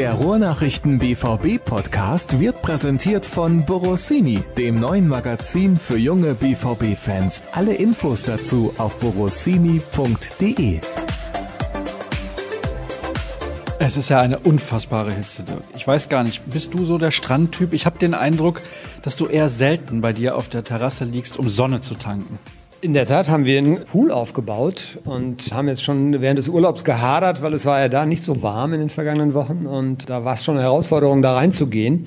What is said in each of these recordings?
Der Ruhrnachrichten BVB Podcast wird präsentiert von Borossini, dem neuen Magazin für junge BVB Fans. Alle Infos dazu auf borossini.de. Es ist ja eine unfassbare Hitze, Dirk. Ich weiß gar nicht, bist du so der Strandtyp? Ich habe den Eindruck, dass du eher selten bei dir auf der Terrasse liegst, um Sonne zu tanken. In der Tat haben wir einen Pool aufgebaut und haben jetzt schon während des Urlaubs gehadert, weil es war ja da nicht so warm in den vergangenen Wochen und da war es schon eine Herausforderung, da reinzugehen.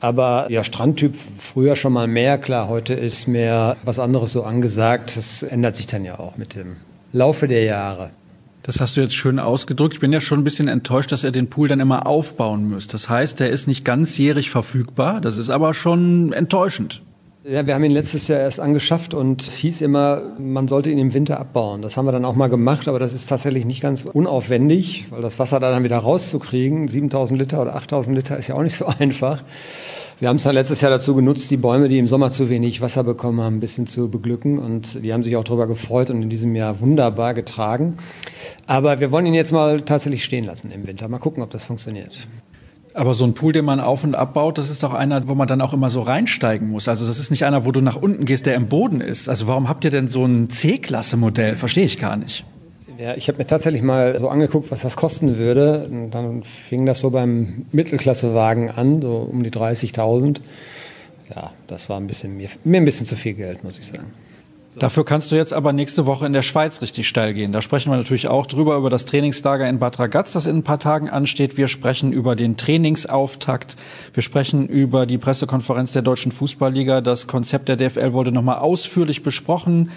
Aber ja, Strandtyp früher schon mal mehr, klar, heute ist mehr was anderes so angesagt. Das ändert sich dann ja auch mit dem Laufe der Jahre. Das hast du jetzt schön ausgedrückt. Ich bin ja schon ein bisschen enttäuscht, dass ihr den Pool dann immer aufbauen müsst. Das heißt, der ist nicht ganzjährig verfügbar. Das ist aber schon enttäuschend. Ja, wir haben ihn letztes Jahr erst angeschafft und es hieß immer, man sollte ihn im Winter abbauen. Das haben wir dann auch mal gemacht, aber das ist tatsächlich nicht ganz unaufwendig, weil das Wasser da dann wieder rauszukriegen, 7000 Liter oder 8000 Liter ist ja auch nicht so einfach. Wir haben es dann letztes Jahr dazu genutzt, die Bäume, die im Sommer zu wenig Wasser bekommen haben, ein bisschen zu beglücken und die haben sich auch darüber gefreut und in diesem Jahr wunderbar getragen. Aber wir wollen ihn jetzt mal tatsächlich stehen lassen im Winter. Mal gucken, ob das funktioniert. Aber so ein Pool, den man auf und abbaut, das ist doch einer, wo man dann auch immer so reinsteigen muss. Also das ist nicht einer, wo du nach unten gehst, der im Boden ist. Also warum habt ihr denn so ein C-Klasse-Modell? Verstehe ich gar nicht. Ja, ich habe mir tatsächlich mal so angeguckt, was das kosten würde. Und dann fing das so beim Mittelklassewagen an, so um die 30.000. Ja, das war ein bisschen mir, mir ein bisschen zu viel Geld, muss ich sagen. Dafür kannst du jetzt aber nächste Woche in der Schweiz richtig steil gehen. Da sprechen wir natürlich auch drüber, über das Trainingslager in Bad Ragaz, das in ein paar Tagen ansteht. Wir sprechen über den Trainingsauftakt. Wir sprechen über die Pressekonferenz der Deutschen Fußballliga. Das Konzept der DFL wurde nochmal ausführlich besprochen.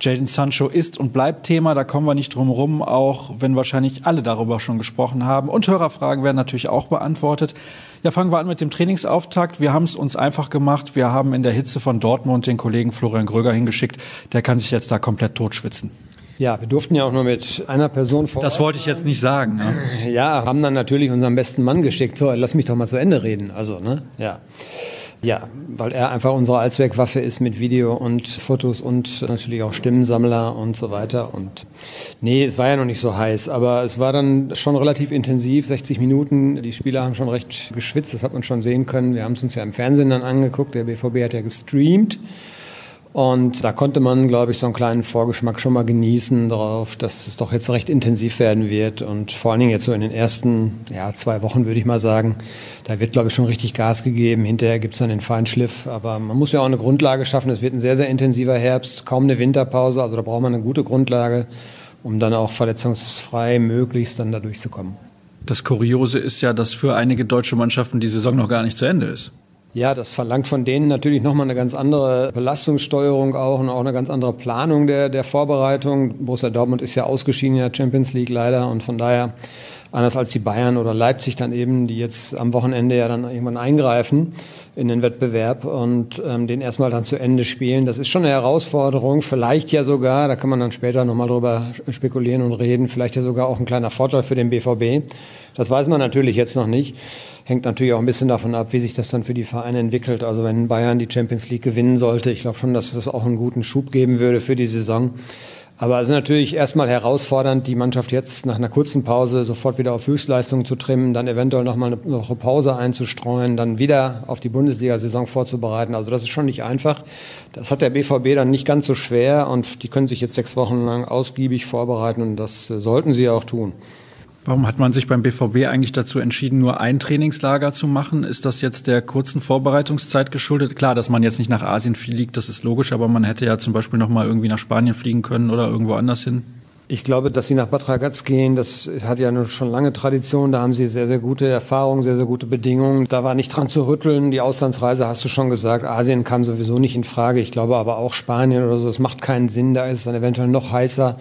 Jaden Sancho ist und bleibt Thema, da kommen wir nicht drum rum, auch wenn wahrscheinlich alle darüber schon gesprochen haben. Und Hörerfragen werden natürlich auch beantwortet. Ja, fangen wir an mit dem Trainingsauftakt. Wir haben es uns einfach gemacht. Wir haben in der Hitze von Dortmund den Kollegen Florian Gröger hingeschickt. Der kann sich jetzt da komplett totschwitzen. Ja, wir durften ja auch nur mit einer Person vor. Das wollte ich jetzt nicht sagen. Ne? Ja, haben dann natürlich unseren besten Mann geschickt. So, lass mich doch mal zu Ende reden. Also, ne? Ja. Ja, weil er einfach unsere Allzweckwaffe ist mit Video und Fotos und natürlich auch Stimmensammler und so weiter. Und nee, es war ja noch nicht so heiß, aber es war dann schon relativ intensiv, 60 Minuten. Die Spieler haben schon recht geschwitzt, das hat man schon sehen können. Wir haben es uns ja im Fernsehen dann angeguckt. Der BVB hat ja gestreamt. Und da konnte man, glaube ich, so einen kleinen Vorgeschmack schon mal genießen darauf, dass es doch jetzt recht intensiv werden wird. Und vor allen Dingen jetzt so in den ersten ja, zwei Wochen, würde ich mal sagen, da wird, glaube ich, schon richtig Gas gegeben. Hinterher gibt es dann den Feinschliff. Aber man muss ja auch eine Grundlage schaffen. Es wird ein sehr, sehr intensiver Herbst, kaum eine Winterpause. Also da braucht man eine gute Grundlage, um dann auch verletzungsfrei möglichst dann da durchzukommen. Das Kuriose ist ja, dass für einige deutsche Mannschaften die Saison noch gar nicht zu Ende ist. Ja, das verlangt von denen natürlich nochmal eine ganz andere Belastungssteuerung auch und auch eine ganz andere Planung der, der Vorbereitung. Borussia Dortmund ist ja ausgeschieden in der Champions League leider und von daher anders als die Bayern oder Leipzig dann eben, die jetzt am Wochenende ja dann irgendwann eingreifen in den Wettbewerb und ähm, den erstmal dann zu Ende spielen. Das ist schon eine Herausforderung, vielleicht ja sogar, da kann man dann später nochmal drüber spekulieren und reden, vielleicht ja sogar auch ein kleiner Vorteil für den BVB. Das weiß man natürlich jetzt noch nicht. Hängt natürlich auch ein bisschen davon ab, wie sich das dann für die Vereine entwickelt. Also wenn Bayern die Champions League gewinnen sollte, ich glaube schon, dass das auch einen guten Schub geben würde für die Saison. Aber es ist natürlich erstmal herausfordernd, die Mannschaft jetzt nach einer kurzen Pause sofort wieder auf Höchstleistung zu trimmen, dann eventuell nochmal eine Woche Pause einzustreuen, dann wieder auf die Bundesliga-Saison vorzubereiten. Also das ist schon nicht einfach. Das hat der BVB dann nicht ganz so schwer und die können sich jetzt sechs Wochen lang ausgiebig vorbereiten und das sollten sie auch tun. Warum hat man sich beim BVB eigentlich dazu entschieden, nur ein Trainingslager zu machen? Ist das jetzt der kurzen Vorbereitungszeit geschuldet? Klar, dass man jetzt nicht nach Asien fliegt, das ist logisch, aber man hätte ja zum Beispiel noch mal irgendwie nach Spanien fliegen können oder irgendwo anders hin. Ich glaube, dass sie nach Bad Ragaz gehen, das hat ja schon lange Tradition. Da haben sie sehr, sehr gute Erfahrungen, sehr, sehr gute Bedingungen. Da war nicht dran zu rütteln. Die Auslandsreise hast du schon gesagt. Asien kam sowieso nicht in Frage. Ich glaube aber auch Spanien oder so. Es macht keinen Sinn. Da ist es dann eventuell noch heißer.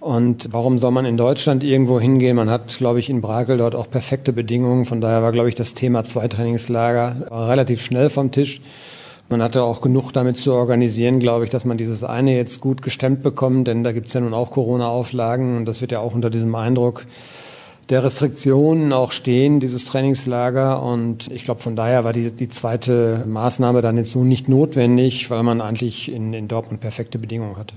Und warum soll man in Deutschland irgendwo hingehen? Man hat, glaube ich, in Brakel dort auch perfekte Bedingungen. Von daher war, glaube ich, das Thema Zweitrainingslager relativ schnell vom Tisch. Man hatte auch genug damit zu organisieren, glaube ich, dass man dieses eine jetzt gut gestemmt bekommt, denn da gibt es ja nun auch Corona-Auflagen und das wird ja auch unter diesem Eindruck der Restriktionen auch stehen, dieses Trainingslager. Und ich glaube, von daher war die, die zweite Maßnahme dann jetzt so nicht notwendig, weil man eigentlich in, in Dortmund perfekte Bedingungen hatte.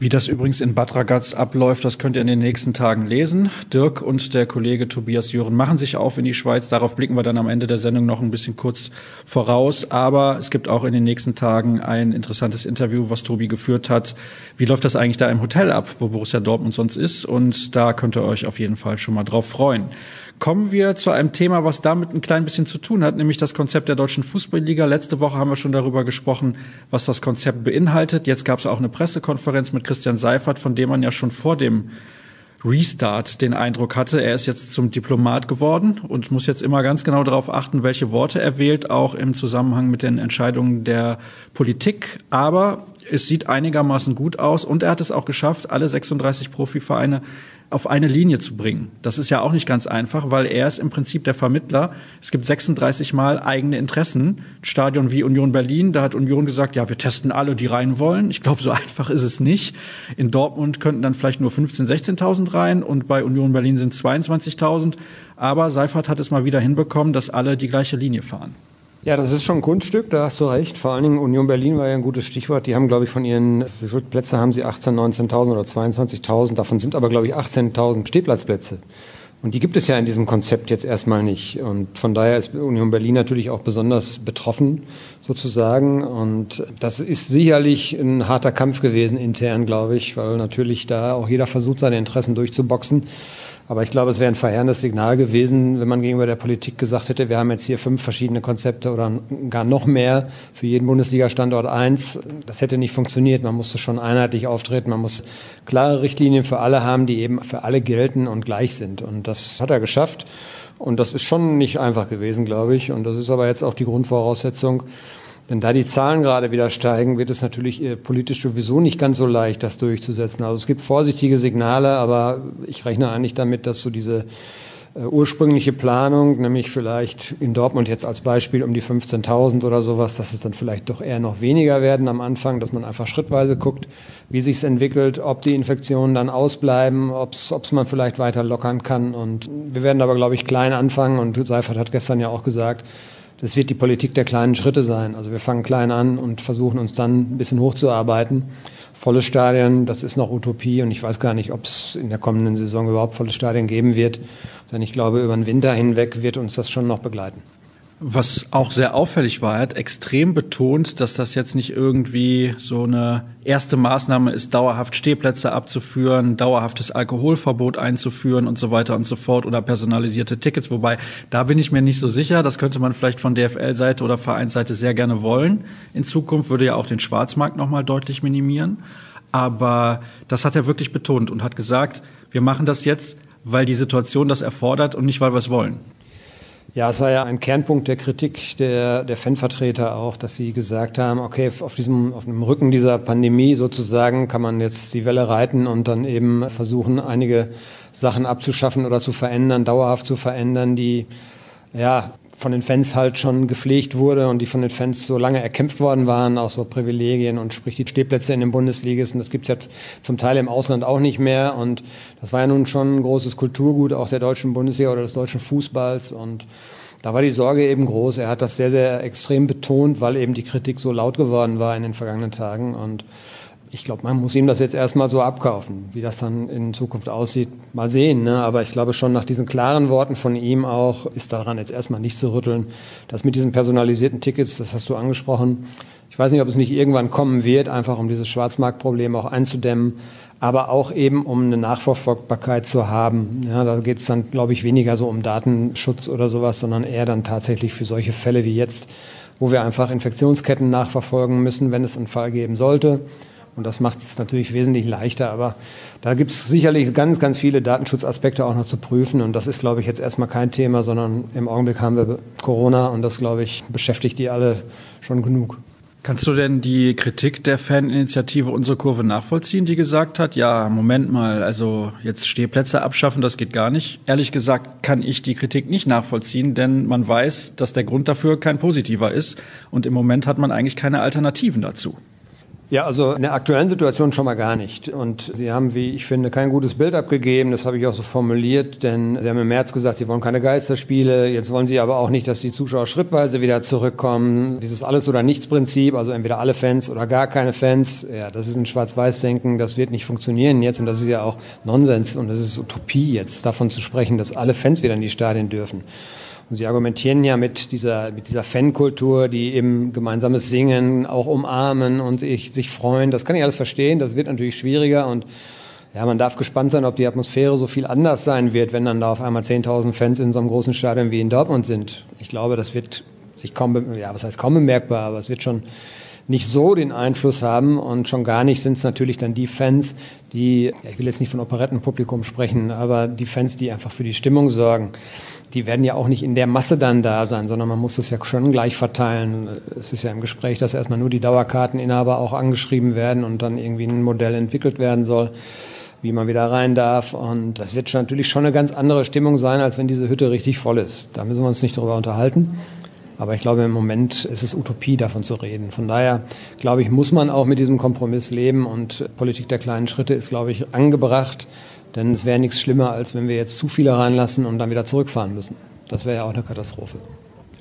Wie das übrigens in Bad Ragaz abläuft, das könnt ihr in den nächsten Tagen lesen. Dirk und der Kollege Tobias Jören machen sich auf in die Schweiz. Darauf blicken wir dann am Ende der Sendung noch ein bisschen kurz voraus. Aber es gibt auch in den nächsten Tagen ein interessantes Interview, was Tobi geführt hat. Wie läuft das eigentlich da im Hotel ab, wo Borussia Dortmund sonst ist? Und da könnt ihr euch auf jeden Fall schon mal drauf freuen. Kommen wir zu einem Thema, was damit ein klein bisschen zu tun hat, nämlich das Konzept der deutschen Fußballliga. Letzte Woche haben wir schon darüber gesprochen, was das Konzept beinhaltet. Jetzt gab es auch eine Pressekonferenz mit Christian Seifert, von dem man ja schon vor dem Restart den Eindruck hatte, er ist jetzt zum Diplomat geworden und muss jetzt immer ganz genau darauf achten, welche Worte er wählt, auch im Zusammenhang mit den Entscheidungen der Politik. Aber es sieht einigermaßen gut aus und er hat es auch geschafft, alle 36 Profivereine auf eine Linie zu bringen. Das ist ja auch nicht ganz einfach, weil er ist im Prinzip der Vermittler. Es gibt 36 Mal eigene Interessen. Stadion wie Union Berlin, da hat Union gesagt, ja, wir testen alle, die rein wollen. Ich glaube, so einfach ist es nicht. In Dortmund könnten dann vielleicht nur 15.000, 16.000 rein und bei Union Berlin sind es 22.000. Aber Seifert hat es mal wieder hinbekommen, dass alle die gleiche Linie fahren. Ja, das ist schon ein Kunststück, da hast du recht. Vor allen Dingen Union Berlin war ja ein gutes Stichwort. Die haben, glaube ich, von ihren, wie viele Plätze haben sie? 18, 19.000 oder 22.000. Davon sind aber, glaube ich, 18.000 Stehplatzplätze. Und die gibt es ja in diesem Konzept jetzt erstmal nicht. Und von daher ist Union Berlin natürlich auch besonders betroffen, sozusagen. Und das ist sicherlich ein harter Kampf gewesen intern, glaube ich, weil natürlich da auch jeder versucht, seine Interessen durchzuboxen. Aber ich glaube, es wäre ein verheerendes Signal gewesen, wenn man gegenüber der Politik gesagt hätte, wir haben jetzt hier fünf verschiedene Konzepte oder gar noch mehr für jeden Bundesliga-Standort eins. Das hätte nicht funktioniert. Man musste schon einheitlich auftreten. Man muss klare Richtlinien für alle haben, die eben für alle gelten und gleich sind. Und das hat er geschafft. Und das ist schon nicht einfach gewesen, glaube ich. Und das ist aber jetzt auch die Grundvoraussetzung, denn da die Zahlen gerade wieder steigen, wird es natürlich äh, politisch sowieso nicht ganz so leicht, das durchzusetzen. Also es gibt vorsichtige Signale, aber ich rechne eigentlich damit, dass so diese äh, ursprüngliche Planung, nämlich vielleicht in Dortmund jetzt als Beispiel um die 15.000 oder sowas, dass es dann vielleicht doch eher noch weniger werden am Anfang, dass man einfach schrittweise guckt, wie sich es entwickelt, ob die Infektionen dann ausbleiben, ob es man vielleicht weiter lockern kann. Und wir werden aber, glaube ich, klein anfangen. Und Seifert hat gestern ja auch gesagt, das wird die Politik der kleinen Schritte sein. Also wir fangen klein an und versuchen uns dann ein bisschen hochzuarbeiten. Volle Stadien, das ist noch Utopie und ich weiß gar nicht, ob es in der kommenden Saison überhaupt volle Stadien geben wird. Denn ich glaube, über den Winter hinweg wird uns das schon noch begleiten. Was auch sehr auffällig war, er hat extrem betont, dass das jetzt nicht irgendwie so eine erste Maßnahme ist, dauerhaft Stehplätze abzuführen, dauerhaftes Alkoholverbot einzuführen und so weiter und so fort oder personalisierte Tickets. Wobei, da bin ich mir nicht so sicher. Das könnte man vielleicht von DFL-Seite oder Vereinsseite sehr gerne wollen. In Zukunft würde ja auch den Schwarzmarkt nochmal deutlich minimieren. Aber das hat er wirklich betont und hat gesagt, wir machen das jetzt, weil die Situation das erfordert und nicht, weil wir es wollen. Ja, es war ja ein Kernpunkt der Kritik der, der Fanvertreter auch, dass sie gesagt haben, okay, auf diesem, auf dem Rücken dieser Pandemie sozusagen kann man jetzt die Welle reiten und dann eben versuchen, einige Sachen abzuschaffen oder zu verändern, dauerhaft zu verändern, die ja von den Fans halt schon gepflegt wurde und die von den Fans so lange erkämpft worden waren, auch so Privilegien und sprich die Stehplätze in den Bundesligisten, das gibt's ja zum Teil im Ausland auch nicht mehr. Und das war ja nun schon ein großes Kulturgut auch der deutschen Bundesliga oder des deutschen Fußballs. Und da war die Sorge eben groß. Er hat das sehr, sehr extrem betont, weil eben die Kritik so laut geworden war in den vergangenen Tagen. Und ich glaube, man muss ihm das jetzt erstmal so abkaufen. Wie das dann in Zukunft aussieht, mal sehen. Ne? Aber ich glaube schon nach diesen klaren Worten von ihm auch ist daran jetzt erstmal nicht zu rütteln. Das mit diesen personalisierten Tickets, das hast du angesprochen. Ich weiß nicht, ob es nicht irgendwann kommen wird, einfach um dieses Schwarzmarktproblem auch einzudämmen, aber auch eben um eine Nachverfolgbarkeit zu haben. Ja, da geht es dann, glaube ich, weniger so um Datenschutz oder sowas, sondern eher dann tatsächlich für solche Fälle wie jetzt, wo wir einfach Infektionsketten nachverfolgen müssen, wenn es einen Fall geben sollte. Und das macht es natürlich wesentlich leichter. Aber da gibt es sicherlich ganz, ganz viele Datenschutzaspekte auch noch zu prüfen. Und das ist, glaube ich, jetzt erstmal kein Thema, sondern im Augenblick haben wir Corona und das, glaube ich, beschäftigt die alle schon genug. Kannst du denn die Kritik der Faninitiative Unsere Kurve nachvollziehen, die gesagt hat, ja, Moment mal, also jetzt Stehplätze abschaffen, das geht gar nicht. Ehrlich gesagt kann ich die Kritik nicht nachvollziehen, denn man weiß, dass der Grund dafür kein positiver ist und im Moment hat man eigentlich keine Alternativen dazu. Ja, also in der aktuellen Situation schon mal gar nicht. Und Sie haben, wie ich finde, kein gutes Bild abgegeben. Das habe ich auch so formuliert, denn Sie haben im März gesagt, Sie wollen keine Geisterspiele. Jetzt wollen Sie aber auch nicht, dass die Zuschauer schrittweise wieder zurückkommen. Dieses Alles- oder Nichts-Prinzip, also entweder alle Fans oder gar keine Fans. Ja, das ist ein Schwarz-Weiß-Denken. Das wird nicht funktionieren jetzt. Und das ist ja auch Nonsens und das ist Utopie jetzt, davon zu sprechen, dass alle Fans wieder in die Stadien dürfen. Und Sie argumentieren ja mit dieser, mit dieser Fankultur, die eben gemeinsames Singen auch umarmen und sich, sich freuen. Das kann ich alles verstehen. Das wird natürlich schwieriger und ja, man darf gespannt sein, ob die Atmosphäre so viel anders sein wird, wenn dann da auf einmal 10.000 Fans in so einem großen Stadion wie in Dortmund sind. Ich glaube, das wird sich kaum, ja, was heißt kaum bemerkbar, aber es wird schon nicht so den Einfluss haben und schon gar nicht sind es natürlich dann die Fans, die, ja, ich will jetzt nicht von Operettenpublikum sprechen, aber die Fans, die einfach für die Stimmung sorgen die werden ja auch nicht in der Masse dann da sein, sondern man muss es ja schon gleich verteilen. Es ist ja im Gespräch, dass erstmal nur die Dauerkarteninhaber auch angeschrieben werden und dann irgendwie ein Modell entwickelt werden soll, wie man wieder rein darf. Und das wird schon, natürlich schon eine ganz andere Stimmung sein, als wenn diese Hütte richtig voll ist. Da müssen wir uns nicht drüber unterhalten. Aber ich glaube, im Moment ist es Utopie, davon zu reden. Von daher, glaube ich, muss man auch mit diesem Kompromiss leben und Politik der kleinen Schritte ist, glaube ich, angebracht. Denn es wäre nichts schlimmer, als wenn wir jetzt zu viele reinlassen und dann wieder zurückfahren müssen. Das wäre ja auch eine Katastrophe.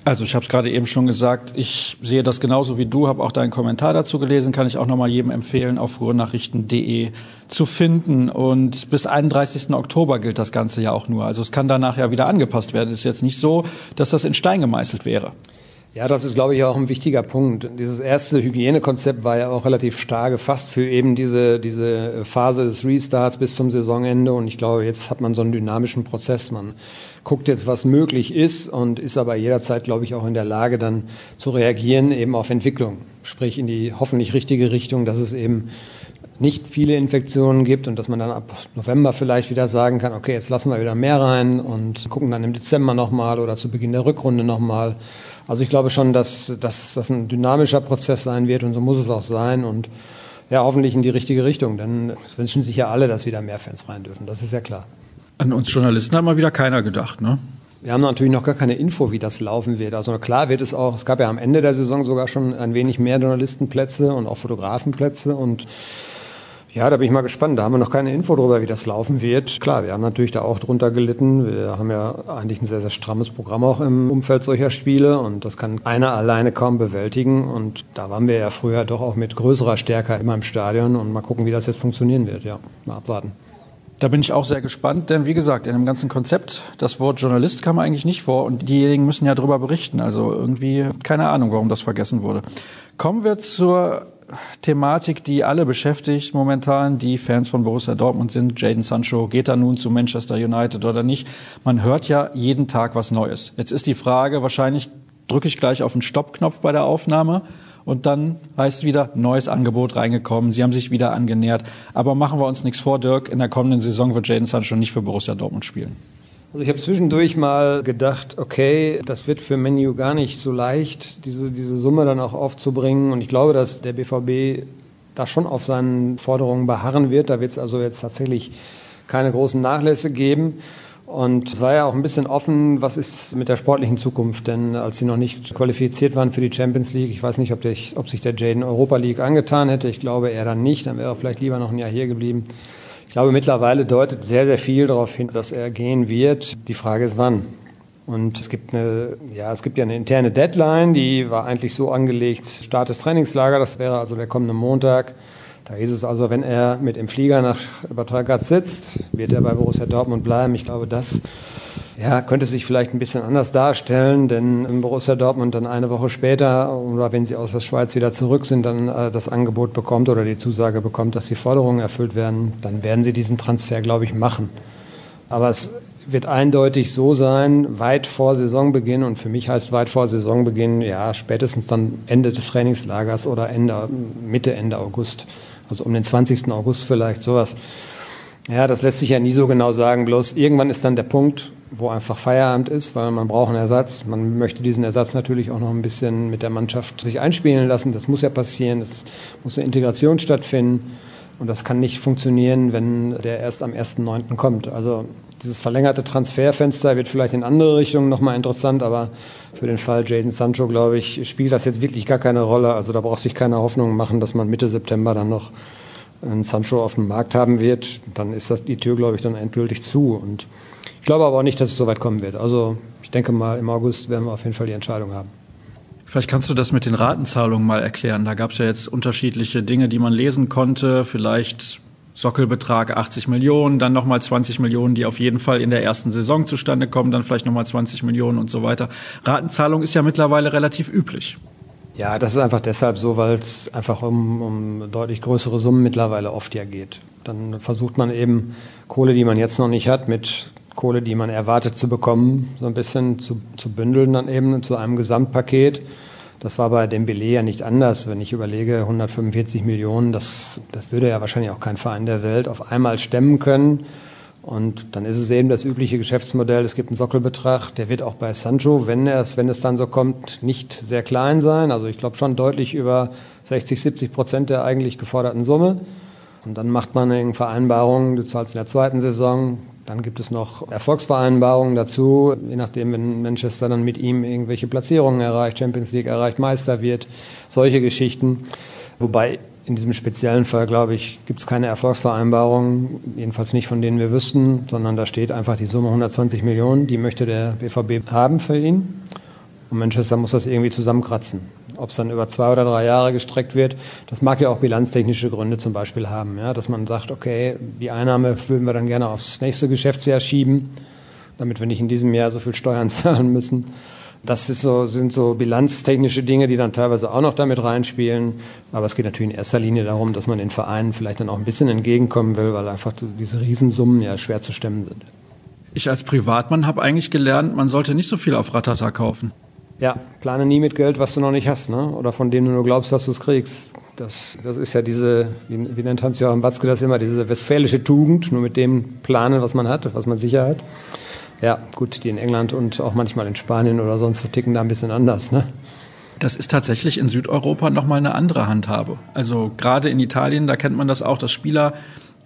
Also ich habe es gerade eben schon gesagt, ich sehe das genauso wie du, habe auch deinen Kommentar dazu gelesen, kann ich auch nochmal jedem empfehlen, auf ruhrnachrichten.de zu finden. Und bis 31. Oktober gilt das Ganze ja auch nur. Also es kann danach ja wieder angepasst werden. Es ist jetzt nicht so, dass das in Stein gemeißelt wäre. Ja, das ist, glaube ich, auch ein wichtiger Punkt. Dieses erste Hygienekonzept war ja auch relativ stark gefasst für eben diese, diese Phase des Restarts bis zum Saisonende. Und ich glaube, jetzt hat man so einen dynamischen Prozess. Man guckt jetzt, was möglich ist und ist aber jederzeit, glaube ich, auch in der Lage, dann zu reagieren eben auf Entwicklung. Sprich in die hoffentlich richtige Richtung, dass es eben nicht viele Infektionen gibt und dass man dann ab November vielleicht wieder sagen kann, okay, jetzt lassen wir wieder mehr rein und gucken dann im Dezember nochmal oder zu Beginn der Rückrunde nochmal. Also ich glaube schon, dass, dass das ein dynamischer Prozess sein wird und so muss es auch sein und ja, hoffentlich in die richtige Richtung, denn es wünschen sich ja alle, dass wieder mehr Fans rein dürfen. Das ist ja klar. An uns Journalisten hat mal wieder keiner gedacht, ne? Wir haben natürlich noch gar keine Info, wie das laufen wird. Also klar wird es auch, es gab ja am Ende der Saison sogar schon ein wenig mehr Journalistenplätze und auch Fotografenplätze und ja, da bin ich mal gespannt. Da haben wir noch keine Info darüber, wie das laufen wird. Klar, wir haben natürlich da auch drunter gelitten. Wir haben ja eigentlich ein sehr, sehr strammes Programm auch im Umfeld solcher Spiele und das kann einer alleine kaum bewältigen. Und da waren wir ja früher doch auch mit größerer Stärke immer im Stadion und mal gucken, wie das jetzt funktionieren wird. Ja, mal abwarten. Da bin ich auch sehr gespannt, denn wie gesagt, in dem ganzen Konzept, das Wort Journalist kam eigentlich nicht vor und diejenigen müssen ja darüber berichten. Also irgendwie keine Ahnung, warum das vergessen wurde. Kommen wir zur Thematik, die alle beschäftigt momentan, die Fans von Borussia Dortmund sind. Jaden Sancho, geht er nun zu Manchester United oder nicht? Man hört ja jeden Tag was Neues. Jetzt ist die Frage, wahrscheinlich drücke ich gleich auf den Stoppknopf bei der Aufnahme und dann heißt es wieder, neues Angebot reingekommen, sie haben sich wieder angenähert. Aber machen wir uns nichts vor, Dirk, in der kommenden Saison wird Jaden Sancho nicht für Borussia Dortmund spielen. Also ich habe zwischendurch mal gedacht, okay, das wird für Menu gar nicht so leicht, diese, diese Summe dann auch aufzubringen. Und ich glaube, dass der BVB da schon auf seinen Forderungen beharren wird. Da wird es also jetzt tatsächlich keine großen Nachlässe geben. Und es war ja auch ein bisschen offen, was ist mit der sportlichen Zukunft. Denn als sie noch nicht qualifiziert waren für die Champions League, ich weiß nicht, ob, der, ob sich der Jaden Europa League angetan hätte. Ich glaube eher dann nicht. Dann wäre er vielleicht lieber noch ein Jahr hier geblieben. Ich glaube, mittlerweile deutet sehr, sehr viel darauf hin, dass er gehen wird. Die Frage ist, wann. Und es gibt eine, ja, es gibt ja eine interne Deadline, die war eigentlich so angelegt, Start des Trainingslager, das wäre also der kommende Montag. Da hieß es also, wenn er mit dem Flieger nach Ragaz sitzt, wird er bei Borussia Dortmund bleiben. Ich glaube, das ja, könnte sich vielleicht ein bisschen anders darstellen, denn Borussia Dortmund dann eine Woche später oder wenn sie aus der Schweiz wieder zurück sind, dann äh, das Angebot bekommt oder die Zusage bekommt, dass die Forderungen erfüllt werden, dann werden sie diesen Transfer, glaube ich, machen. Aber es wird eindeutig so sein, weit vor Saisonbeginn und für mich heißt weit vor Saisonbeginn, ja, spätestens dann Ende des Trainingslagers oder Ende, Mitte, Ende August. Also um den 20. August vielleicht, sowas. Ja, das lässt sich ja nie so genau sagen. Bloß irgendwann ist dann der Punkt, wo einfach Feierabend ist, weil man braucht einen Ersatz. Man möchte diesen Ersatz natürlich auch noch ein bisschen mit der Mannschaft sich einspielen lassen. Das muss ja passieren. Es muss eine Integration stattfinden. Und das kann nicht funktionieren, wenn der erst am 1.9. kommt. Also dieses verlängerte Transferfenster wird vielleicht in andere Richtungen nochmal interessant, aber für den Fall Jaden Sancho, glaube ich, spielt das jetzt wirklich gar keine Rolle. Also da braucht sich keine Hoffnung machen, dass man Mitte September dann noch einen Sancho auf dem Markt haben wird. Dann ist das die Tür, glaube ich, dann endgültig zu. Und glaube aber auch nicht, dass es so weit kommen wird. Also ich denke mal, im August werden wir auf jeden Fall die Entscheidung haben. Vielleicht kannst du das mit den Ratenzahlungen mal erklären. Da gab es ja jetzt unterschiedliche Dinge, die man lesen konnte. Vielleicht Sockelbetrag 80 Millionen, dann nochmal 20 Millionen, die auf jeden Fall in der ersten Saison zustande kommen, dann vielleicht nochmal 20 Millionen und so weiter. Ratenzahlung ist ja mittlerweile relativ üblich. Ja, das ist einfach deshalb so, weil es einfach um, um deutlich größere Summen mittlerweile oft ja geht. Dann versucht man eben Kohle, die man jetzt noch nicht hat, mit Kohle, die man erwartet zu bekommen, so ein bisschen zu, zu bündeln dann eben zu einem Gesamtpaket. Das war bei dem Belay ja nicht anders. Wenn ich überlege, 145 Millionen, das, das würde ja wahrscheinlich auch kein Verein der Welt auf einmal stemmen können. Und dann ist es eben das übliche Geschäftsmodell. Es gibt einen Sockelbetrag, der wird auch bei Sancho, wenn, er, wenn es dann so kommt, nicht sehr klein sein. Also ich glaube schon deutlich über 60, 70 Prozent der eigentlich geforderten Summe. Und dann macht man eine Vereinbarung, du zahlst in der zweiten Saison, dann gibt es noch Erfolgsvereinbarungen dazu, je nachdem, wenn Manchester dann mit ihm irgendwelche Platzierungen erreicht, Champions League erreicht, Meister wird, solche Geschichten. Wobei in diesem speziellen Fall, glaube ich, gibt es keine Erfolgsvereinbarung, jedenfalls nicht von denen wir wüssten, sondern da steht einfach die Summe 120 Millionen, die möchte der BVB haben für ihn. Und Manchester muss das irgendwie zusammenkratzen. Ob es dann über zwei oder drei Jahre gestreckt wird, das mag ja auch bilanztechnische Gründe zum Beispiel haben. Ja? Dass man sagt, okay, die Einnahme würden wir dann gerne aufs nächste Geschäftsjahr schieben, damit wir nicht in diesem Jahr so viel Steuern zahlen müssen. Das so, sind so bilanztechnische Dinge, die dann teilweise auch noch damit reinspielen. Aber es geht natürlich in erster Linie darum, dass man den Vereinen vielleicht dann auch ein bisschen entgegenkommen will, weil einfach diese Riesensummen ja schwer zu stemmen sind. Ich als Privatmann habe eigentlich gelernt, man sollte nicht so viel auf Ratata kaufen. Ja, plane nie mit Geld, was du noch nicht hast, ne? oder von dem du nur glaubst, dass du es kriegst. Das, das ist ja diese, wie, wie nennt Hans-Joachim Watzke das immer, diese westfälische Tugend, nur mit dem planen, was man hat, was man sicher hat. Ja, gut, die in England und auch manchmal in Spanien oder sonst verticken da ein bisschen anders. Ne? Das ist tatsächlich in Südeuropa nochmal eine andere Handhabe. Also gerade in Italien, da kennt man das auch, dass Spieler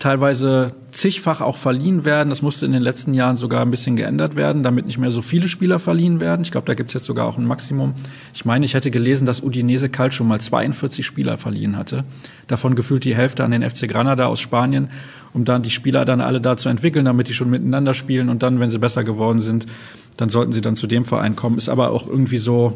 teilweise zigfach auch verliehen werden. Das musste in den letzten Jahren sogar ein bisschen geändert werden, damit nicht mehr so viele Spieler verliehen werden. Ich glaube, da gibt es jetzt sogar auch ein Maximum. Ich meine, ich hätte gelesen, dass Udinese Calcio mal 42 Spieler verliehen hatte. Davon gefühlt die Hälfte an den FC Granada aus Spanien, um dann die Spieler dann alle da zu entwickeln, damit die schon miteinander spielen und dann, wenn sie besser geworden sind, dann sollten sie dann zu dem Verein kommen. Ist aber auch irgendwie so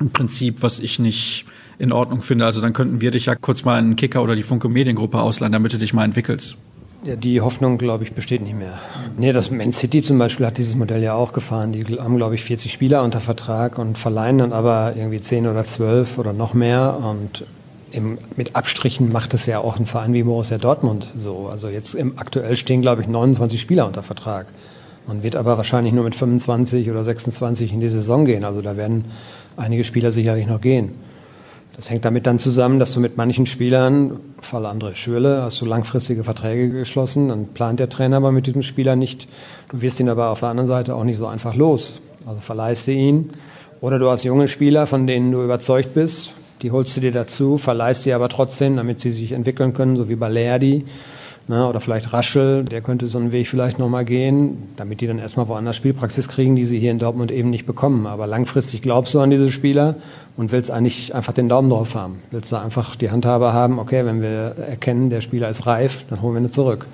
ein Prinzip, was ich nicht in Ordnung finde. Also dann könnten wir dich ja kurz mal in Kicker oder die Funke Mediengruppe ausleihen, damit du dich mal entwickelst. Ja, die Hoffnung, glaube ich, besteht nicht mehr. Nee, das Man City zum Beispiel hat dieses Modell ja auch gefahren. Die haben, glaube ich, 40 Spieler unter Vertrag und verleihen dann aber irgendwie 10 oder 12 oder noch mehr. Und im, mit Abstrichen macht es ja auch ein Verein wie Borussia Dortmund so. Also jetzt im, aktuell stehen, glaube ich, 29 Spieler unter Vertrag. Man wird aber wahrscheinlich nur mit 25 oder 26 in die Saison gehen. Also da werden einige Spieler sicherlich noch gehen. Das hängt damit dann zusammen, dass du mit manchen Spielern, Fall André Schürle, hast du langfristige Verträge geschlossen, dann plant der Trainer aber mit diesem Spieler nicht. Du wirst ihn aber auf der anderen Seite auch nicht so einfach los. Also verleihst du ihn. Oder du hast junge Spieler, von denen du überzeugt bist, die holst du dir dazu, verleihst sie aber trotzdem, damit sie sich entwickeln können, so wie Balerdi. Ne, oder vielleicht Raschel, der könnte so einen Weg vielleicht nochmal gehen, damit die dann erstmal woanders Spielpraxis kriegen, die sie hier in Dortmund eben nicht bekommen. Aber langfristig glaubst du an diese Spieler und willst eigentlich einfach den Daumen drauf haben. Willst da einfach die Handhabe haben, okay, wenn wir erkennen, der Spieler ist reif, dann holen wir ihn zurück.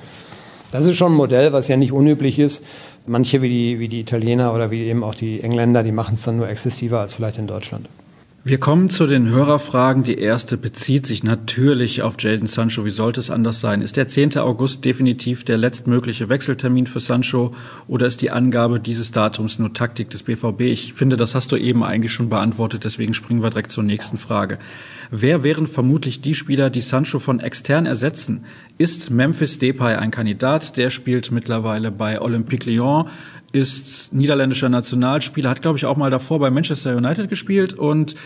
Das ist schon ein Modell, was ja nicht unüblich ist. Manche wie die, wie die Italiener oder wie eben auch die Engländer, die machen es dann nur exzessiver als vielleicht in Deutschland. Wir kommen zu den Hörerfragen. Die erste bezieht sich natürlich auf Jaden Sancho. Wie sollte es anders sein? Ist der 10. August definitiv der letztmögliche Wechseltermin für Sancho oder ist die Angabe dieses Datums nur Taktik des BVB? Ich finde, das hast du eben eigentlich schon beantwortet, deswegen springen wir direkt zur nächsten Frage. Wer wären vermutlich die Spieler, die Sancho von extern ersetzen? Ist Memphis Depay ein Kandidat? Der spielt mittlerweile bei Olympique Lyon ist niederländischer Nationalspieler, hat glaube ich auch mal davor bei Manchester United gespielt und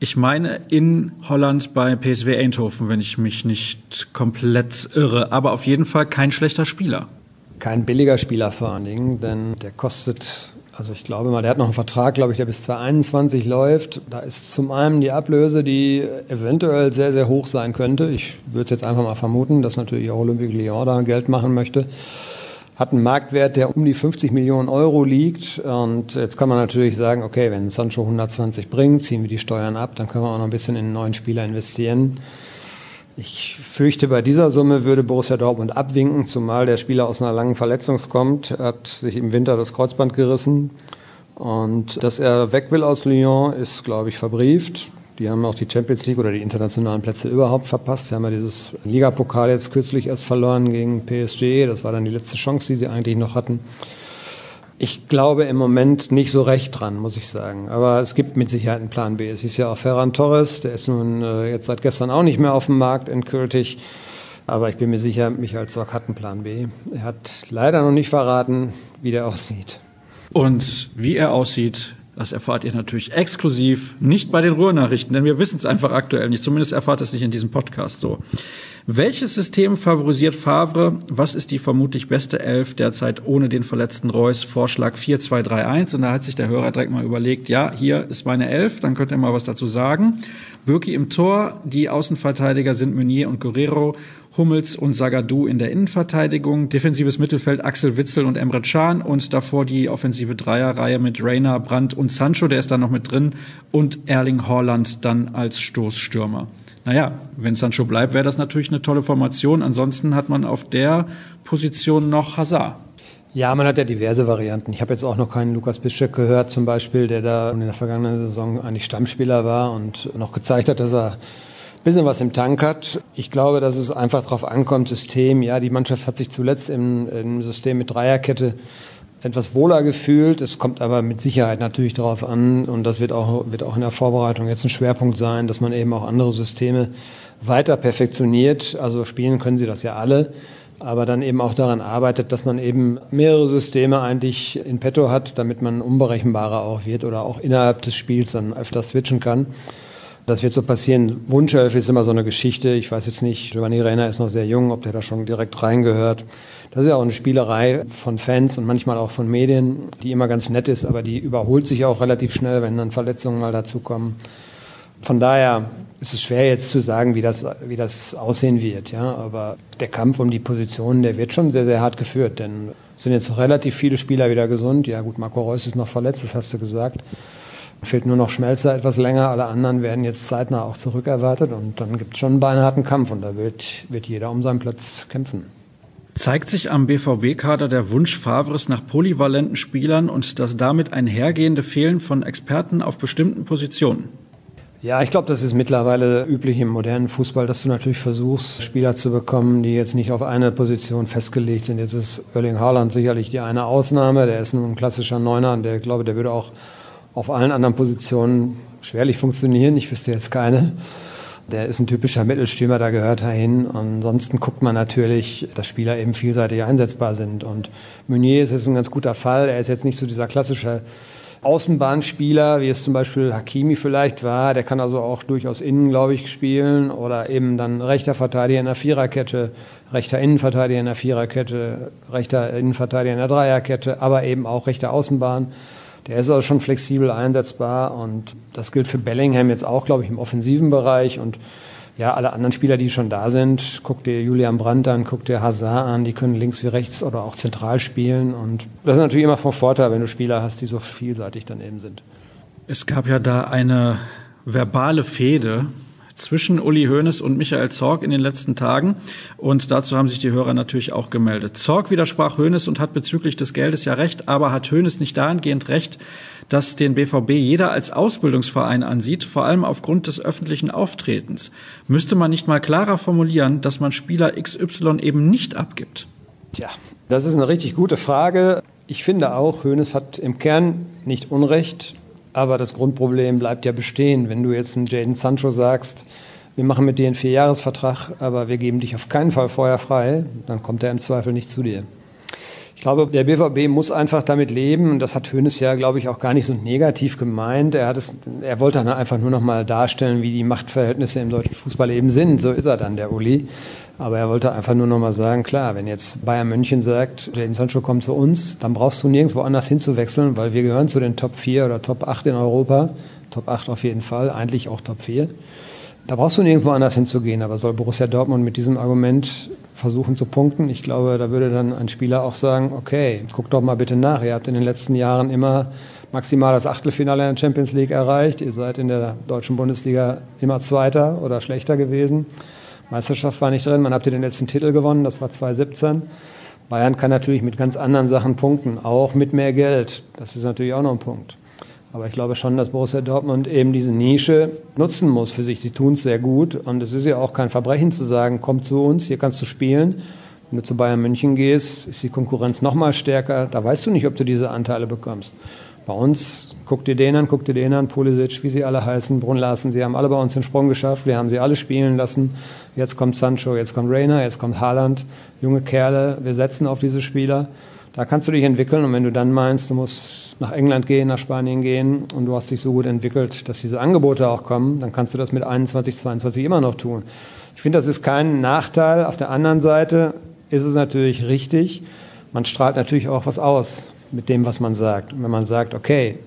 ich meine in Holland bei PSW Eindhoven, wenn ich mich nicht komplett irre, aber auf jeden Fall kein schlechter Spieler. Kein billiger Spieler vor allen Dingen, denn der kostet, also ich glaube mal, der hat noch einen Vertrag, glaube ich, der bis 2021 läuft. Da ist zum einen die Ablöse, die eventuell sehr, sehr hoch sein könnte. Ich würde jetzt einfach mal vermuten, dass natürlich auch Olympique Lyon da Geld machen möchte. Hat einen Marktwert, der um die 50 Millionen Euro liegt. Und jetzt kann man natürlich sagen, okay, wenn Sancho 120 bringt, ziehen wir die Steuern ab, dann können wir auch noch ein bisschen in einen neuen Spieler investieren. Ich fürchte, bei dieser Summe würde Borussia Dortmund abwinken, zumal der Spieler aus einer langen Verletzung kommt. Hat sich im Winter das Kreuzband gerissen. Und dass er weg will aus Lyon, ist, glaube ich, verbrieft. Die haben auch die Champions League oder die internationalen Plätze überhaupt verpasst. Sie haben ja dieses Ligapokal jetzt kürzlich erst verloren gegen PSG. Das war dann die letzte Chance, die sie eigentlich noch hatten. Ich glaube im Moment nicht so recht dran, muss ich sagen. Aber es gibt mit Sicherheit einen Plan B. Es ist ja auch Ferran Torres, der ist nun äh, jetzt seit gestern auch nicht mehr auf dem Markt endgültig. Aber ich bin mir sicher, Michael Zorc hat einen Plan B. Er hat leider noch nicht verraten, wie der aussieht. Und wie er aussieht, das erfahrt ihr natürlich exklusiv, nicht bei den Ruhrnachrichten, denn wir wissen es einfach aktuell nicht. Zumindest erfahrt es nicht in diesem Podcast so. Welches System favorisiert Favre? Was ist die vermutlich beste Elf derzeit ohne den verletzten Reus? Vorschlag 4-2-3-1. Und da hat sich der Hörer direkt mal überlegt, ja, hier ist meine Elf, dann könnt ihr mal was dazu sagen. Birki im Tor, die Außenverteidiger sind Meunier und Guerrero, Hummels und Sagadou in der Innenverteidigung, defensives Mittelfeld Axel Witzel und Emre Can und davor die offensive Dreierreihe mit Reina, Brandt und Sancho, der ist da noch mit drin und Erling Haaland dann als Stoßstürmer. Naja, wenn Sancho bleibt, wäre das natürlich eine tolle Formation. Ansonsten hat man auf der Position noch Hazard. Ja, man hat ja diverse Varianten. Ich habe jetzt auch noch keinen Lukas Bischek gehört, zum Beispiel, der da in der vergangenen Saison eigentlich Stammspieler war und noch gezeigt hat, dass er bisschen was im Tank hat. Ich glaube, dass es einfach darauf ankommt, System. Ja, die Mannschaft hat sich zuletzt im, im System mit Dreierkette etwas wohler gefühlt. Es kommt aber mit Sicherheit natürlich darauf an, und das wird auch, wird auch in der Vorbereitung jetzt ein Schwerpunkt sein, dass man eben auch andere Systeme weiter perfektioniert. Also spielen können sie das ja alle, aber dann eben auch daran arbeitet, dass man eben mehrere Systeme eigentlich in petto hat, damit man unberechenbarer auch wird oder auch innerhalb des Spiels dann öfter switchen kann. Das wird so passieren. Wunschelf ist immer so eine Geschichte. Ich weiß jetzt nicht, Giovanni Reiner ist noch sehr jung, ob der da schon direkt reingehört. Das ist ja auch eine Spielerei von Fans und manchmal auch von Medien, die immer ganz nett ist, aber die überholt sich auch relativ schnell, wenn dann Verletzungen mal dazukommen. Von daher ist es schwer jetzt zu sagen, wie das, wie das aussehen wird. Ja? Aber der Kampf um die Positionen, der wird schon sehr, sehr hart geführt. Denn es sind jetzt relativ viele Spieler wieder gesund. Ja gut, Marco Reus ist noch verletzt, das hast du gesagt. Fehlt nur noch Schmelzer etwas länger. Alle anderen werden jetzt zeitnah auch zurückerwartet. Und dann gibt es schon einen beinharten Kampf. Und da wird, wird jeder um seinen Platz kämpfen. Zeigt sich am BVB-Kader der Wunsch Favres nach polyvalenten Spielern und das damit einhergehende Fehlen von Experten auf bestimmten Positionen? Ja, ich glaube, das ist mittlerweile üblich im modernen Fußball, dass du natürlich versuchst, Spieler zu bekommen, die jetzt nicht auf eine Position festgelegt sind. Jetzt ist Erling Haaland sicherlich die eine Ausnahme. Der ist nun ein klassischer Neuner und der, glaube, der würde auch auf allen anderen Positionen schwerlich funktionieren. Ich wüsste jetzt keine. Der ist ein typischer Mittelstürmer, da gehört er hin. Ansonsten guckt man natürlich, dass Spieler eben vielseitig einsetzbar sind. Und Meunier ist jetzt ein ganz guter Fall. Er ist jetzt nicht so dieser klassische Außenbahnspieler, wie es zum Beispiel Hakimi vielleicht war. Der kann also auch durchaus innen, glaube ich, spielen. Oder eben dann rechter Verteidiger in der Viererkette, rechter Innenverteidiger in der Viererkette, rechter Innenverteidiger in der Dreierkette, aber eben auch rechter Außenbahn. Der ist also schon flexibel einsetzbar und das gilt für Bellingham jetzt auch, glaube ich, im offensiven Bereich und ja, alle anderen Spieler, die schon da sind, guck dir Julian Brandt an, guck dir Hazard an, die können links wie rechts oder auch zentral spielen und das ist natürlich immer von Vorteil, wenn du Spieler hast, die so vielseitig dann eben sind. Es gab ja da eine verbale Fehde zwischen Uli Hoeneß und Michael Zorg in den letzten Tagen. Und dazu haben sich die Hörer natürlich auch gemeldet. Zorg widersprach Hoeneß und hat bezüglich des Geldes ja recht, aber hat Hoeneß nicht dahingehend recht, dass den BVB jeder als Ausbildungsverein ansieht, vor allem aufgrund des öffentlichen Auftretens. Müsste man nicht mal klarer formulieren, dass man Spieler XY eben nicht abgibt? Tja, das ist eine richtig gute Frage. Ich finde auch, Hoeneß hat im Kern nicht Unrecht. Aber das Grundproblem bleibt ja bestehen. Wenn du jetzt einem Jaden Sancho sagst, wir machen mit dir einen Vierjahresvertrag, aber wir geben dich auf keinen Fall vorher frei, dann kommt er im Zweifel nicht zu dir. Ich glaube, der BVB muss einfach damit leben. Das hat Hönes ja, glaube ich, auch gar nicht so negativ gemeint. Er, hat es, er wollte dann einfach nur noch mal darstellen, wie die Machtverhältnisse im deutschen Fußball eben sind. So ist er dann, der Uli. Aber er wollte einfach nur noch mal sagen, klar, wenn jetzt Bayern München sagt, Jadon Sancho kommt zu uns, dann brauchst du nirgendwo anders hinzuwechseln, weil wir gehören zu den Top 4 oder Top 8 in Europa. Top 8 auf jeden Fall, eigentlich auch Top 4. Da brauchst du nirgendwo anders hinzugehen. Aber soll Borussia Dortmund mit diesem Argument versuchen zu punkten. Ich glaube, da würde dann ein Spieler auch sagen, okay, guck doch mal bitte nach. Ihr habt in den letzten Jahren immer maximal das Achtelfinale in der Champions League erreicht. Ihr seid in der deutschen Bundesliga immer Zweiter oder schlechter gewesen. Meisterschaft war nicht drin. Man ihr den letzten Titel gewonnen, das war 2017. Bayern kann natürlich mit ganz anderen Sachen punkten, auch mit mehr Geld. Das ist natürlich auch noch ein Punkt. Aber ich glaube schon, dass Borussia Dortmund eben diese Nische nutzen muss für sich. Die tun es sehr gut. Und es ist ja auch kein Verbrechen zu sagen, komm zu uns, hier kannst du spielen. Wenn du zu Bayern München gehst, ist die Konkurrenz noch mal stärker. Da weißt du nicht, ob du diese Anteile bekommst. Bei uns, guck dir den an, guck dir den an, Pulisic, wie sie alle heißen, Brunn Larsen, sie haben alle bei uns den Sprung geschafft, wir haben sie alle spielen lassen. Jetzt kommt Sancho, jetzt kommt Rainer, jetzt kommt Haaland, junge Kerle, wir setzen auf diese Spieler. Da kannst du dich entwickeln und wenn du dann meinst, du musst nach England gehen, nach Spanien gehen und du hast dich so gut entwickelt, dass diese Angebote auch kommen, dann kannst du das mit 21, 22 immer noch tun. Ich finde, das ist kein Nachteil. Auf der anderen Seite ist es natürlich richtig, man strahlt natürlich auch was aus mit dem, was man sagt. Und wenn man sagt, okay,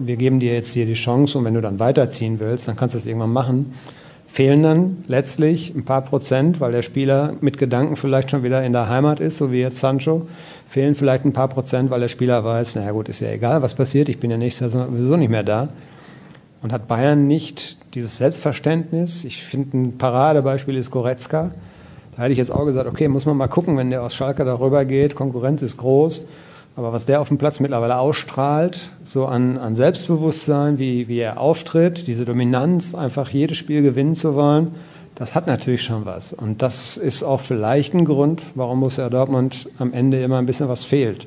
wir geben dir jetzt hier die Chance und wenn du dann weiterziehen willst, dann kannst du das irgendwann machen fehlen dann letztlich ein paar Prozent, weil der Spieler mit Gedanken vielleicht schon wieder in der Heimat ist, so wie jetzt Sancho. Fehlen vielleicht ein paar Prozent, weil der Spieler weiß, naja gut, ist ja egal, was passiert, ich bin ja nächstes Jahr sowieso nicht mehr da. Und hat Bayern nicht dieses Selbstverständnis? Ich finde, ein Paradebeispiel ist Goretzka. Da hätte ich jetzt auch gesagt, okay, muss man mal gucken, wenn der aus Schalke darüber geht, Konkurrenz ist groß aber was der auf dem Platz mittlerweile ausstrahlt, so an, an Selbstbewusstsein, wie, wie er auftritt, diese Dominanz, einfach jedes Spiel gewinnen zu wollen, das hat natürlich schon was. Und das ist auch vielleicht ein Grund, warum Borussia Dortmund am Ende immer ein bisschen was fehlt.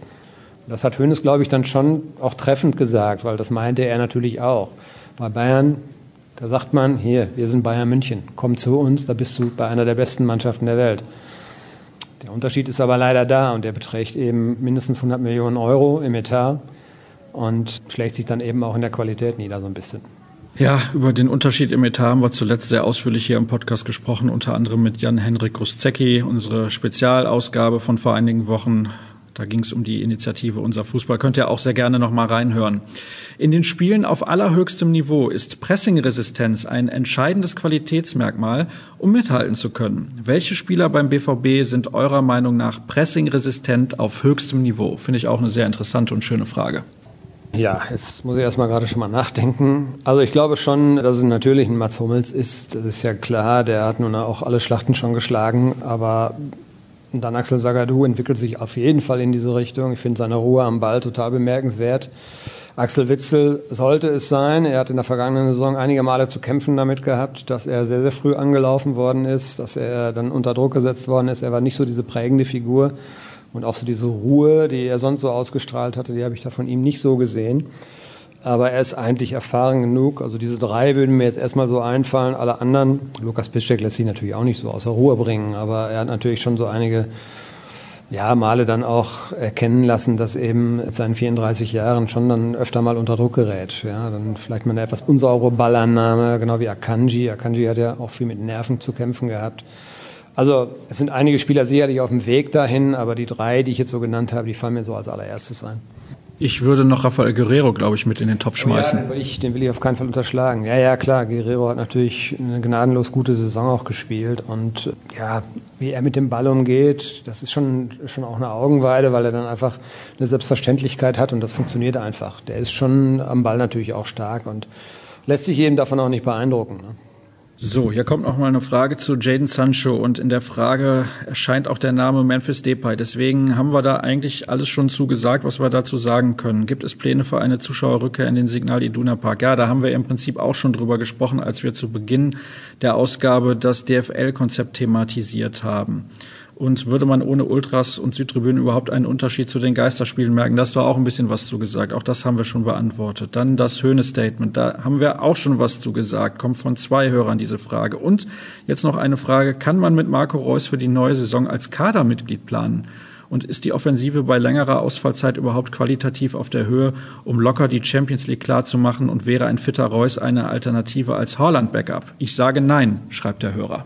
Das hat Hönes, glaube ich, dann schon auch treffend gesagt, weil das meinte er natürlich auch. Bei Bayern, da sagt man, hier, wir sind Bayern München, komm zu uns, da bist du bei einer der besten Mannschaften der Welt. Der Unterschied ist aber leider da und der beträgt eben mindestens 100 Millionen Euro im Etat und schlägt sich dann eben auch in der Qualität nieder so ein bisschen. Ja, über den Unterschied im Etat haben wir zuletzt sehr ausführlich hier im Podcast gesprochen, unter anderem mit Jan-Henrik Gruszecki, unsere Spezialausgabe von vor einigen Wochen da ging es um die Initiative Unser Fußball. Könnt ihr auch sehr gerne noch mal reinhören. In den Spielen auf allerhöchstem Niveau ist Pressingresistenz ein entscheidendes Qualitätsmerkmal, um mithalten zu können. Welche Spieler beim BVB sind eurer Meinung nach pressingresistent auf höchstem Niveau? Finde ich auch eine sehr interessante und schöne Frage. Ja, jetzt muss ich erstmal gerade schon mal nachdenken. Also ich glaube schon, dass es natürlich ein Mats Hummels ist. Das ist ja klar, der hat nun auch alle Schlachten schon geschlagen, aber und dann Axel Sagadou entwickelt sich auf jeden Fall in diese Richtung. Ich finde seine Ruhe am Ball total bemerkenswert. Axel Witzel sollte es sein. Er hat in der vergangenen Saison einige Male zu kämpfen damit gehabt, dass er sehr, sehr früh angelaufen worden ist, dass er dann unter Druck gesetzt worden ist. Er war nicht so diese prägende Figur. Und auch so diese Ruhe, die er sonst so ausgestrahlt hatte, die habe ich da von ihm nicht so gesehen aber er ist eigentlich erfahren genug. Also diese drei würden mir jetzt erstmal so einfallen. Alle anderen, Lukas Piszczek lässt sich natürlich auch nicht so außer Ruhe bringen, aber er hat natürlich schon so einige ja, Male dann auch erkennen lassen, dass eben mit seinen 34 Jahren schon dann öfter mal unter Druck gerät. Ja, dann vielleicht mal eine etwas unsaubere Ballannahme, genau wie Akanji. Akanji hat ja auch viel mit Nerven zu kämpfen gehabt. Also es sind einige Spieler sicherlich auf dem Weg dahin, aber die drei, die ich jetzt so genannt habe, die fallen mir so als allererstes ein. Ich würde noch Rafael Guerrero, glaube ich, mit in den Topf schmeißen. Ja, den, will ich, den will ich auf keinen Fall unterschlagen. Ja, ja, klar. Guerrero hat natürlich eine gnadenlos gute Saison auch gespielt. Und ja, wie er mit dem Ball umgeht, das ist schon, schon auch eine Augenweide, weil er dann einfach eine Selbstverständlichkeit hat und das funktioniert einfach. Der ist schon am Ball natürlich auch stark und lässt sich jedem davon auch nicht beeindrucken. Ne? So, hier kommt noch mal eine Frage zu Jaden Sancho und in der Frage erscheint auch der Name Memphis Depay. Deswegen haben wir da eigentlich alles schon zugesagt, was wir dazu sagen können. Gibt es Pläne für eine Zuschauerrückkehr in den Signal Iduna Park? Ja, da haben wir im Prinzip auch schon drüber gesprochen, als wir zu Beginn der Ausgabe das DFL-Konzept thematisiert haben. Und würde man ohne Ultras und Südtribünen überhaupt einen Unterschied zu den Geisterspielen merken? Das war auch ein bisschen was zu gesagt. Auch das haben wir schon beantwortet. Dann das Höhne-Statement. Da haben wir auch schon was zu gesagt. Kommt von zwei Hörern diese Frage. Und jetzt noch eine Frage. Kann man mit Marco Reus für die neue Saison als Kadermitglied planen? Und ist die Offensive bei längerer Ausfallzeit überhaupt qualitativ auf der Höhe, um locker die Champions League klarzumachen? Und wäre ein fitter Reus eine Alternative als Holland-Backup? Ich sage nein, schreibt der Hörer.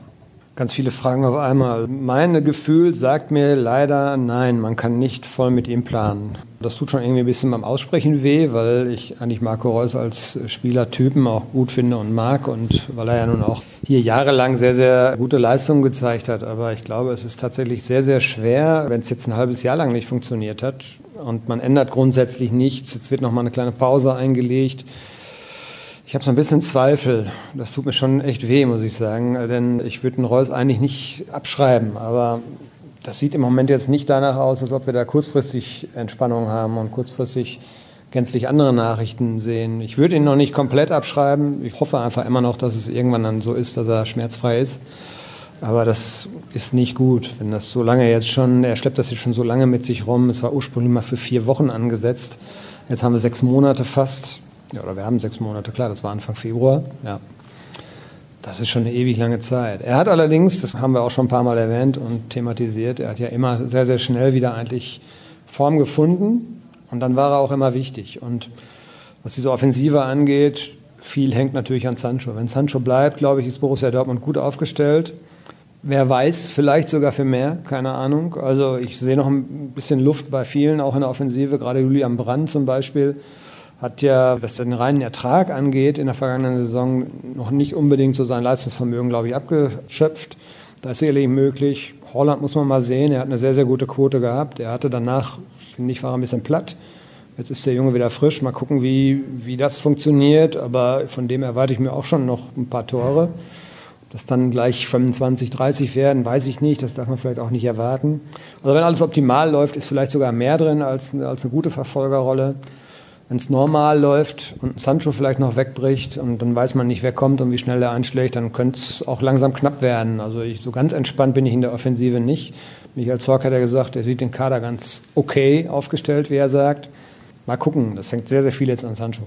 Ganz viele Fragen auf einmal. Mein Gefühl sagt mir leider, nein, man kann nicht voll mit ihm planen. Das tut schon irgendwie ein bisschen beim Aussprechen weh, weil ich eigentlich Marco Reus als Spielertypen auch gut finde und mag und weil er ja nun auch hier jahrelang sehr, sehr gute Leistungen gezeigt hat. Aber ich glaube, es ist tatsächlich sehr, sehr schwer, wenn es jetzt ein halbes Jahr lang nicht funktioniert hat und man ändert grundsätzlich nichts. Jetzt wird noch mal eine kleine Pause eingelegt. Ich habe so ein bisschen Zweifel. Das tut mir schon echt weh, muss ich sagen. Denn ich würde den Reus eigentlich nicht abschreiben. Aber das sieht im Moment jetzt nicht danach aus, als ob wir da kurzfristig Entspannung haben und kurzfristig gänzlich andere Nachrichten sehen. Ich würde ihn noch nicht komplett abschreiben. Ich hoffe einfach immer noch, dass es irgendwann dann so ist, dass er schmerzfrei ist. Aber das ist nicht gut, wenn das so lange jetzt schon, er schleppt das jetzt schon so lange mit sich rum. Es war ursprünglich mal für vier Wochen angesetzt. Jetzt haben wir sechs Monate fast. Ja, oder wir haben sechs Monate, klar, das war Anfang Februar. Ja. Das ist schon eine ewig lange Zeit. Er hat allerdings, das haben wir auch schon ein paar Mal erwähnt und thematisiert, er hat ja immer sehr, sehr schnell wieder eigentlich Form gefunden und dann war er auch immer wichtig. Und was diese Offensive angeht, viel hängt natürlich an Sancho. Wenn Sancho bleibt, glaube ich, ist Borussia Dortmund gut aufgestellt. Wer weiß, vielleicht sogar für mehr, keine Ahnung. Also ich sehe noch ein bisschen Luft bei vielen, auch in der Offensive, gerade Julian Brandt zum Beispiel hat ja, was den reinen Ertrag angeht, in der vergangenen Saison noch nicht unbedingt so sein Leistungsvermögen, glaube ich, abgeschöpft. Das ist sicherlich möglich. Holland muss man mal sehen. Er hat eine sehr, sehr gute Quote gehabt. Er hatte danach, finde ich, war ein bisschen platt. Jetzt ist der Junge wieder frisch. Mal gucken, wie, wie das funktioniert. Aber von dem erwarte ich mir auch schon noch ein paar Tore. Dass dann gleich 25, 30 werden, weiß ich nicht. Das darf man vielleicht auch nicht erwarten. Also wenn alles optimal läuft, ist vielleicht sogar mehr drin als, als eine gute Verfolgerrolle wenn es normal läuft und Sancho vielleicht noch wegbricht und dann weiß man nicht, wer kommt und wie schnell er einschlägt, dann könnte es auch langsam knapp werden. Also ich, so ganz entspannt bin ich in der Offensive nicht. Michael Zorc hat ja gesagt, er sieht den Kader ganz okay aufgestellt, wie er sagt. Mal gucken, das hängt sehr, sehr viel jetzt an Sancho.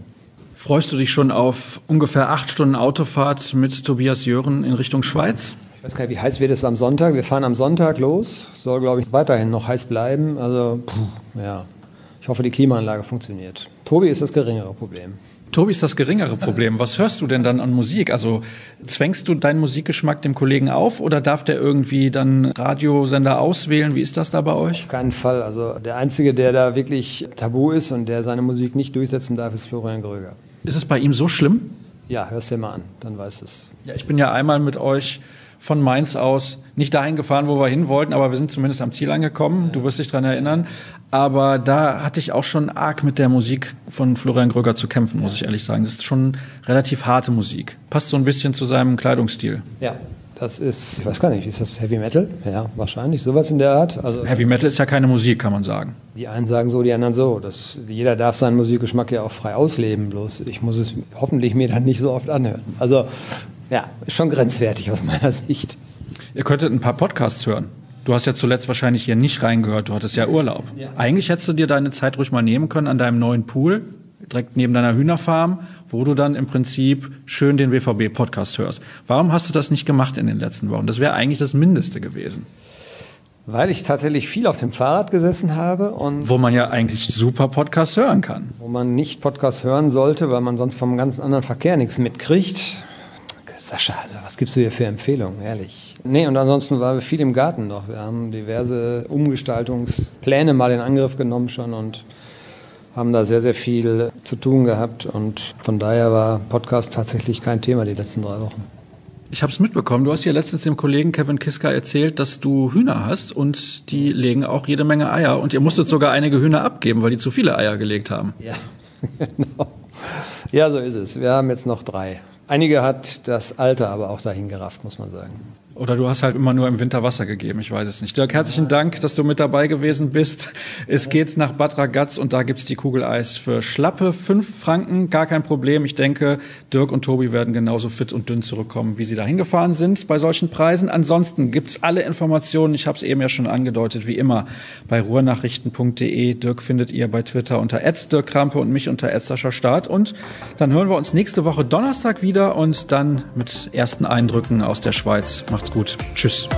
Freust du dich schon auf ungefähr acht Stunden Autofahrt mit Tobias Jören in Richtung Schweiz? Ich weiß gar nicht, wie heiß wird es am Sonntag. Wir fahren am Sonntag los. Soll, glaube ich, weiterhin noch heiß bleiben. Also, puh, ja, ich hoffe, die Klimaanlage funktioniert. Tobi ist das geringere Problem. Tobi ist das geringere Problem. Was hörst du denn dann an Musik? Also zwängst du deinen Musikgeschmack dem Kollegen auf oder darf der irgendwie dann Radiosender auswählen? Wie ist das da bei euch? Auf keinen Fall. Also der Einzige, der da wirklich tabu ist und der seine Musik nicht durchsetzen darf, ist Florian Gröger. Ist es bei ihm so schlimm? Ja, hörst dir mal an, dann weißt du es. Ja, ich bin ja einmal mit euch von Mainz aus nicht dahin gefahren, wo wir hin wollten, aber wir sind zumindest am Ziel angekommen. Du wirst dich dran erinnern. Aber da hatte ich auch schon arg mit der Musik von Florian Gröger zu kämpfen, muss ich ehrlich sagen. Das ist schon relativ harte Musik. Passt so ein bisschen zu seinem Kleidungsstil. Ja, das ist, ich weiß gar nicht, ist das Heavy Metal? Ja, wahrscheinlich, sowas in der Art. Also, Heavy Metal ist ja keine Musik, kann man sagen. Die einen sagen so, die anderen so. Das, jeder darf seinen Musikgeschmack ja auch frei ausleben, bloß ich muss es hoffentlich mir dann nicht so oft anhören. Also ja, ist schon grenzwertig aus meiner Sicht. Ihr könntet ein paar Podcasts hören. Du hast ja zuletzt wahrscheinlich hier nicht reingehört, du hattest ja Urlaub. Ja. Eigentlich hättest du dir deine Zeit ruhig mal nehmen können an deinem neuen Pool, direkt neben deiner Hühnerfarm, wo du dann im Prinzip schön den WVB-Podcast hörst. Warum hast du das nicht gemacht in den letzten Wochen? Das wäre eigentlich das Mindeste gewesen. Weil ich tatsächlich viel auf dem Fahrrad gesessen habe und. Wo man ja eigentlich super Podcast hören kann. Wo man nicht Podcast hören sollte, weil man sonst vom ganz anderen Verkehr nichts mitkriegt. Sascha, also was gibst du hier für Empfehlungen, ehrlich? Nee, und ansonsten waren wir viel im Garten noch. Wir haben diverse Umgestaltungspläne mal in Angriff genommen schon und haben da sehr, sehr viel zu tun gehabt. Und von daher war Podcast tatsächlich kein Thema die letzten drei Wochen. Ich habe es mitbekommen. Du hast ja letztens dem Kollegen Kevin Kiska erzählt, dass du Hühner hast und die legen auch jede Menge Eier. Und ihr musstet sogar einige Hühner abgeben, weil die zu viele Eier gelegt haben. Ja, genau. Ja, so ist es. Wir haben jetzt noch drei. Einige hat das Alter aber auch dahin gerafft, muss man sagen. Oder du hast halt immer nur im Winter Wasser gegeben, ich weiß es nicht. Dirk, herzlichen Dank, dass du mit dabei gewesen bist. Es geht nach Bad Ragaz und da gibt's die Kugeleis für schlappe fünf Franken, gar kein Problem. Ich denke, Dirk und Tobi werden genauso fit und dünn zurückkommen, wie sie da hingefahren sind bei solchen Preisen. Ansonsten gibt's alle Informationen, ich habe es eben ja schon angedeutet, wie immer bei ruhrnachrichten.de. Dirk findet ihr bei Twitter unter Dirk Krampe und mich unter Start. Und dann hören wir uns nächste Woche Donnerstag wieder und dann mit ersten Eindrücken aus der Schweiz. Macht's gut. Tschüss.